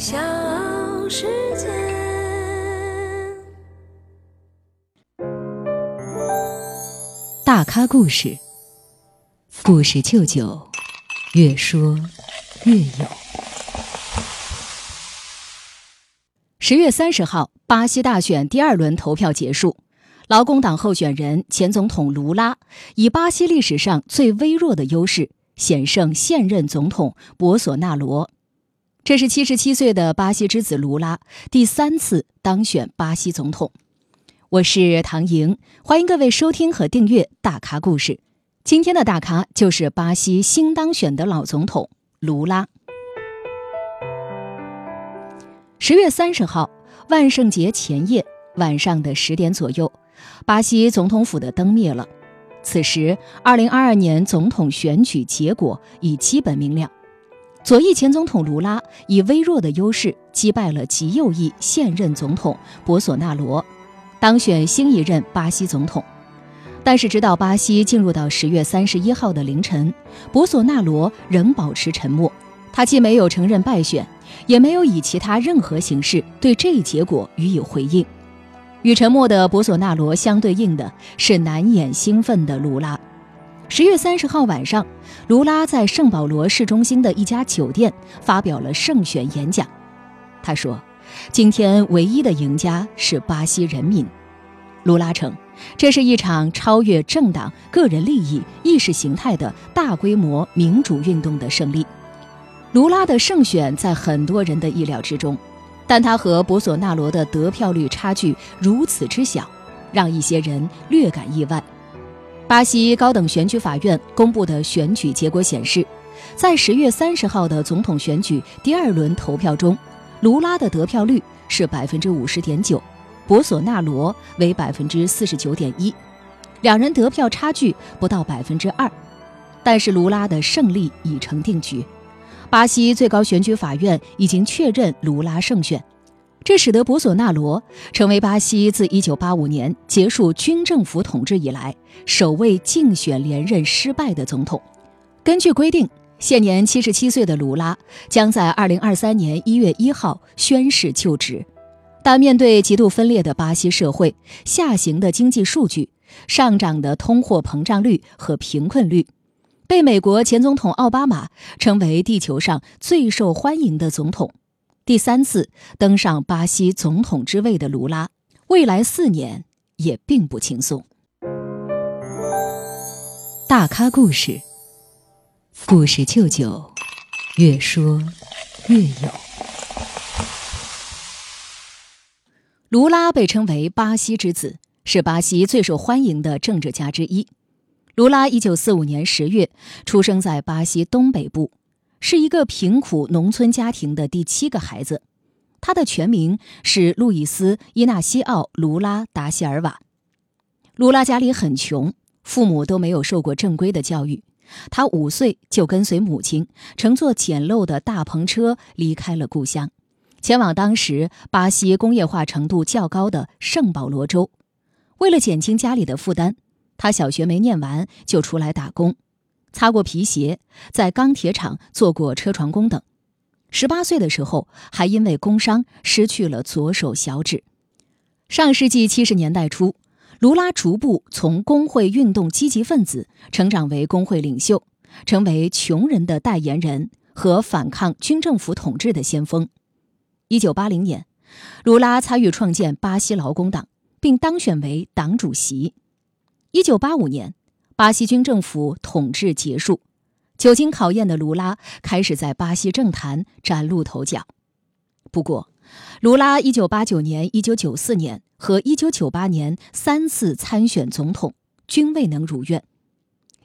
小世界。大咖故事，故事舅舅，越说越有。十月三十号，巴西大选第二轮投票结束，劳工党候选人前总统卢拉以巴西历史上最微弱的优势险胜现任总统博索纳罗。这是七十七岁的巴西之子卢拉第三次当选巴西总统。我是唐莹，欢迎各位收听和订阅《大咖故事》。今天的大咖就是巴西新当选的老总统卢拉。十月三十号，万圣节前夜晚上的十点左右，巴西总统府的灯灭了。此时，二零二二年总统选举结果已基本明了。左翼前总统卢拉以微弱的优势击败了极右翼现任总统博索纳罗，当选新一任巴西总统。但是，直到巴西进入到十月三十一号的凌晨，博索纳罗仍保持沉默。他既没有承认败选，也没有以其他任何形式对这一结果予以回应。与沉默的博索纳罗相对应的是难掩兴奋的卢拉。十月三十号晚上，卢拉在圣保罗市中心的一家酒店发表了胜选演讲。他说：“今天唯一的赢家是巴西人民。”卢拉称，这是一场超越政党、个人利益、意识形态的大规模民主运动的胜利。卢拉的胜选在很多人的意料之中，但他和博索纳罗的得票率差距如此之小，让一些人略感意外。巴西高等选举法院公布的选举结果显示，在十月三十号的总统选举第二轮投票中，卢拉的得票率是百分之五十点九，博索纳罗为百分之四十九点一，两人得票差距不到百分之二。但是卢拉的胜利已成定局，巴西最高选举法院已经确认卢拉胜选。这使得博索纳罗成为巴西自1985年结束军政府统治以来首位竞选连任失败的总统。根据规定，现年77岁的卢拉将在2023年1月1号宣誓就职。但面对极度分裂的巴西社会、下行的经济数据、上涨的通货膨胀率和贫困率，被美国前总统奥巴马称为地球上最受欢迎的总统。第三次登上巴西总统之位的卢拉，未来四年也并不轻松。大咖故事，故事舅舅，越说越有。卢拉被称为巴西之子，是巴西最受欢迎的政治家之一。卢拉一九四五年十月出生在巴西东北部。是一个贫苦农村家庭的第七个孩子，他的全名是路易斯·伊纳西奥·卢拉·达西尔瓦。卢拉家里很穷，父母都没有受过正规的教育。他五岁就跟随母亲乘坐简陋的大篷车离开了故乡，前往当时巴西工业化程度较高的圣保罗州。为了减轻家里的负担，他小学没念完就出来打工。擦过皮鞋，在钢铁厂做过车床工等。十八岁的时候，还因为工伤失去了左手小指。上世纪七十年代初，卢拉逐步从工会运动积极分子成长为工会领袖，成为穷人的代言人和反抗军政府统治的先锋。一九八零年，卢拉参与创建巴西劳工党，并当选为党主席。一九八五年。巴西军政府统治结束，久经考验的卢拉开始在巴西政坛崭露头角。不过，卢拉1989年、1994年和1998年三次参选总统均未能如愿。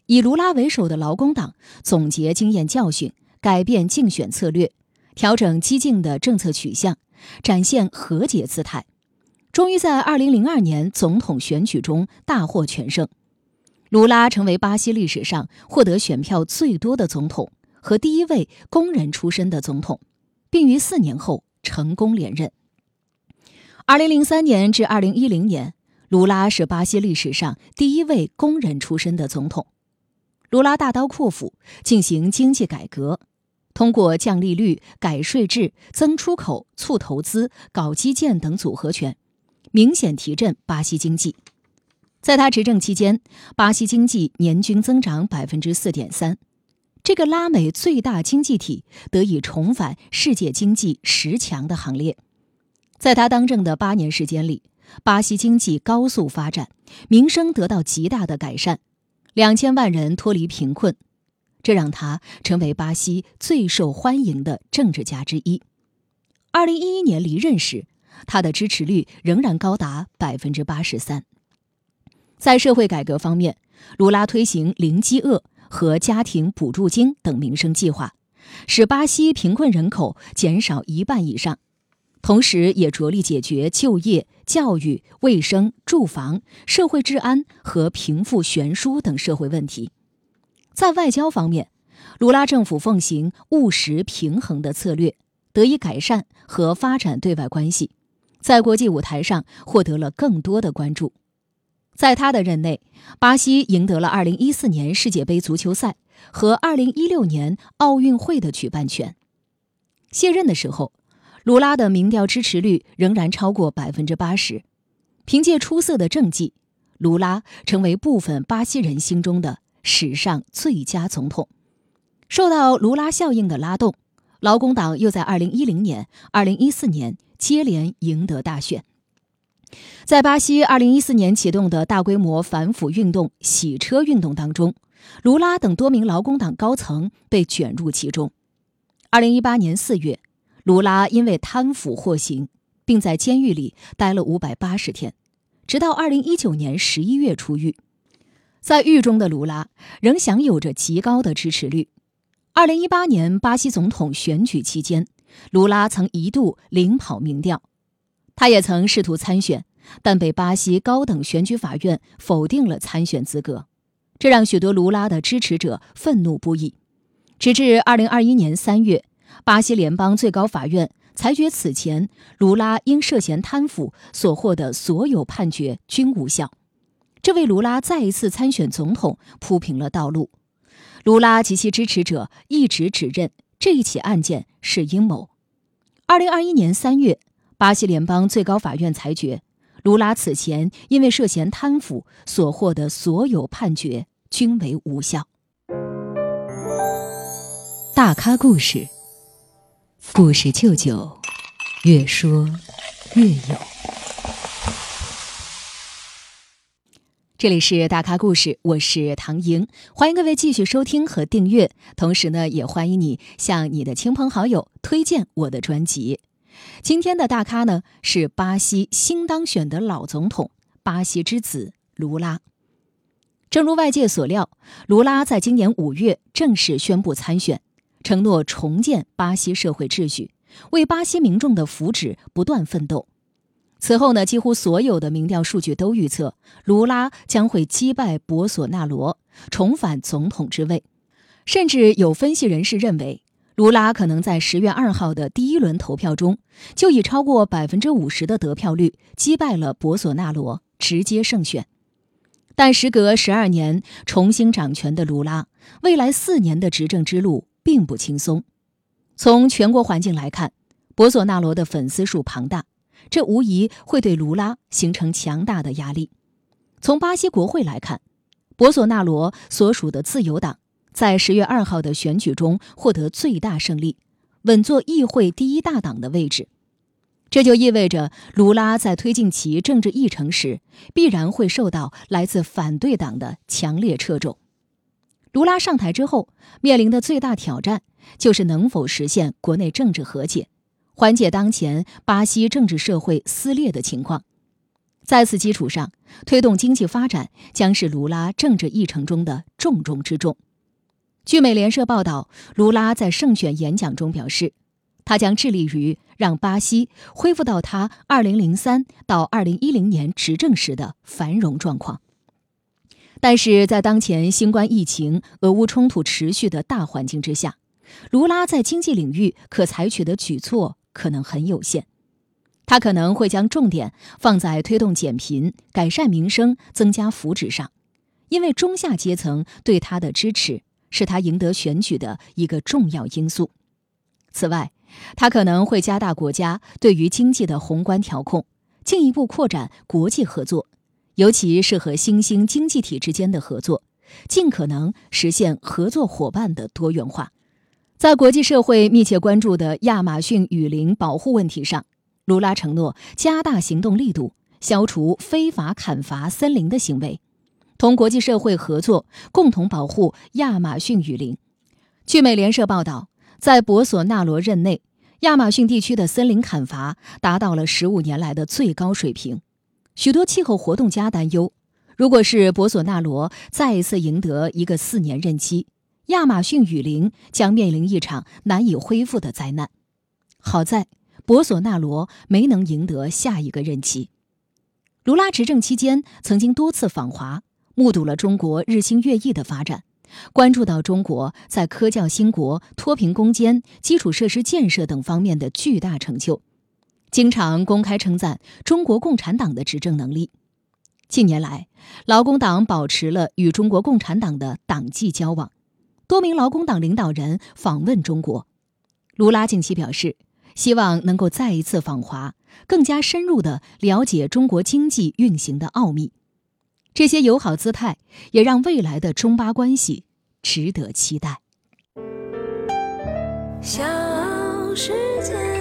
以卢拉为首的劳工党总结经验教训，改变竞选策略，调整激进的政策取向，展现和解姿态，终于在2002年总统选举中大获全胜。卢拉成为巴西历史上获得选票最多的总统和第一位工人出身的总统，并于四年后成功连任。二零零三年至二零一零年，卢拉是巴西历史上第一位工人出身的总统。卢拉大刀阔斧进行经济改革，通过降利率、改税制、增出口、促投资、搞基建等组合拳，明显提振巴西经济。在他执政期间，巴西经济年均增长百分之四点三，这个拉美最大经济体得以重返世界经济十强的行列。在他当政的八年时间里，巴西经济高速发展，民生得到极大的改善，两千万人脱离贫困。这让他成为巴西最受欢迎的政治家之一。二零一一年离任时，他的支持率仍然高达百分之八十三。在社会改革方面，卢拉推行零饥饿和家庭补助金等民生计划，使巴西贫困人口减少一半以上，同时也着力解决就业、教育、卫生、住房、社会治安和贫富悬殊等社会问题。在外交方面，卢拉政府奉行务实平衡的策略，得以改善和发展对外关系，在国际舞台上获得了更多的关注。在他的任内，巴西赢得了2014年世界杯足球赛和2016年奥运会的举办权。卸任的时候，卢拉的民调支持率仍然超过百分之八十。凭借出色的政绩，卢拉成为部分巴西人心中的。史上最佳总统，受到卢拉效应的拉动，劳工党又在二零一零年、二零一四年接连赢得大选。在巴西二零一四年启动的大规模反腐运动“洗车运动”当中，卢拉等多名劳工党高层被卷入其中。二零一八年四月，卢拉因为贪腐获刑，并在监狱里待了五百八十天，直到二零一九年十一月出狱。在狱中的卢拉仍享有着极高的支持率。二零一八年巴西总统选举期间，卢拉曾一度领跑民调。他也曾试图参选，但被巴西高等选举法院否定了参选资格，这让许多卢拉的支持者愤怒不已。直至二零二一年三月，巴西联邦最高法院裁决此前卢拉因涉嫌贪腐所获的所有判决均无效。这为卢拉再一次参选总统铺平了道路。卢拉及其支持者一直指认这一起案件是阴谋。二零二一年三月，巴西联邦最高法院裁决，卢拉此前因为涉嫌贪腐所获的所有判决均为无效。大咖故事，故事舅舅，越说越有。这里是大咖故事，我是唐莹，欢迎各位继续收听和订阅，同时呢，也欢迎你向你的亲朋好友推荐我的专辑。今天的大咖呢是巴西新当选的老总统，巴西之子卢拉。正如外界所料，卢拉在今年五月正式宣布参选，承诺重建巴西社会秩序，为巴西民众的福祉不断奋斗。此后呢，几乎所有的民调数据都预测卢拉将会击败博索纳罗，重返总统之位。甚至有分析人士认为，卢拉可能在十月二号的第一轮投票中就以超过百分之五十的得票率击败了博索纳罗，直接胜选。但时隔十二年重新掌权的卢拉，未来四年的执政之路并不轻松。从全国环境来看，博索纳罗的粉丝数庞大。这无疑会对卢拉形成强大的压力。从巴西国会来看，博索纳罗所属的自由党在十月二号的选举中获得最大胜利，稳坐议会第一大党的位置。这就意味着卢拉在推进其政治议程时，必然会受到来自反对党的强烈掣肘。卢拉上台之后，面临的最大挑战就是能否实现国内政治和解。缓解当前巴西政治社会撕裂的情况，在此基础上推动经济发展将是卢拉政治议程中的重中之重。据美联社报道，卢拉在胜选演讲中表示，他将致力于让巴西恢复到他2003到2010年执政时的繁荣状况。但是在当前新冠疫情、俄乌冲突持续的大环境之下，卢拉在经济领域可采取的举措。可能很有限，他可能会将重点放在推动减贫、改善民生、增加福祉上，因为中下阶层对他的支持是他赢得选举的一个重要因素。此外，他可能会加大国家对于经济的宏观调控，进一步扩展国际合作，尤其是和新兴经济体之间的合作，尽可能实现合作伙伴的多元化。在国际社会密切关注的亚马逊雨林保护问题上，卢拉承诺加大行动力度，消除非法砍伐森林的行为，同国际社会合作，共同保护亚马逊雨林。据美联社报道。在博索纳罗任内，亚马逊地区的森林砍伐达到了十五年来的最高水平。许多气候活动家担忧，如果是博索纳罗再一次赢得一个四年任期，亚马逊雨林将面临一场难以恢复的灾难。好在博索纳罗没能赢得下一个任期。卢拉执政期间曾经多次访华，目睹了中国日新月异的发展。关注到中国在科教兴国、脱贫攻坚、基础设施建设等方面的巨大成就，经常公开称赞中国共产党的执政能力。近年来，劳工党保持了与中国共产党的党际交往，多名劳工党领导人访问中国。卢拉近期表示，希望能够再一次访华，更加深入地了解中国经济运行的奥秘。这些友好姿态也让未来的中巴关系值得期待。小世界。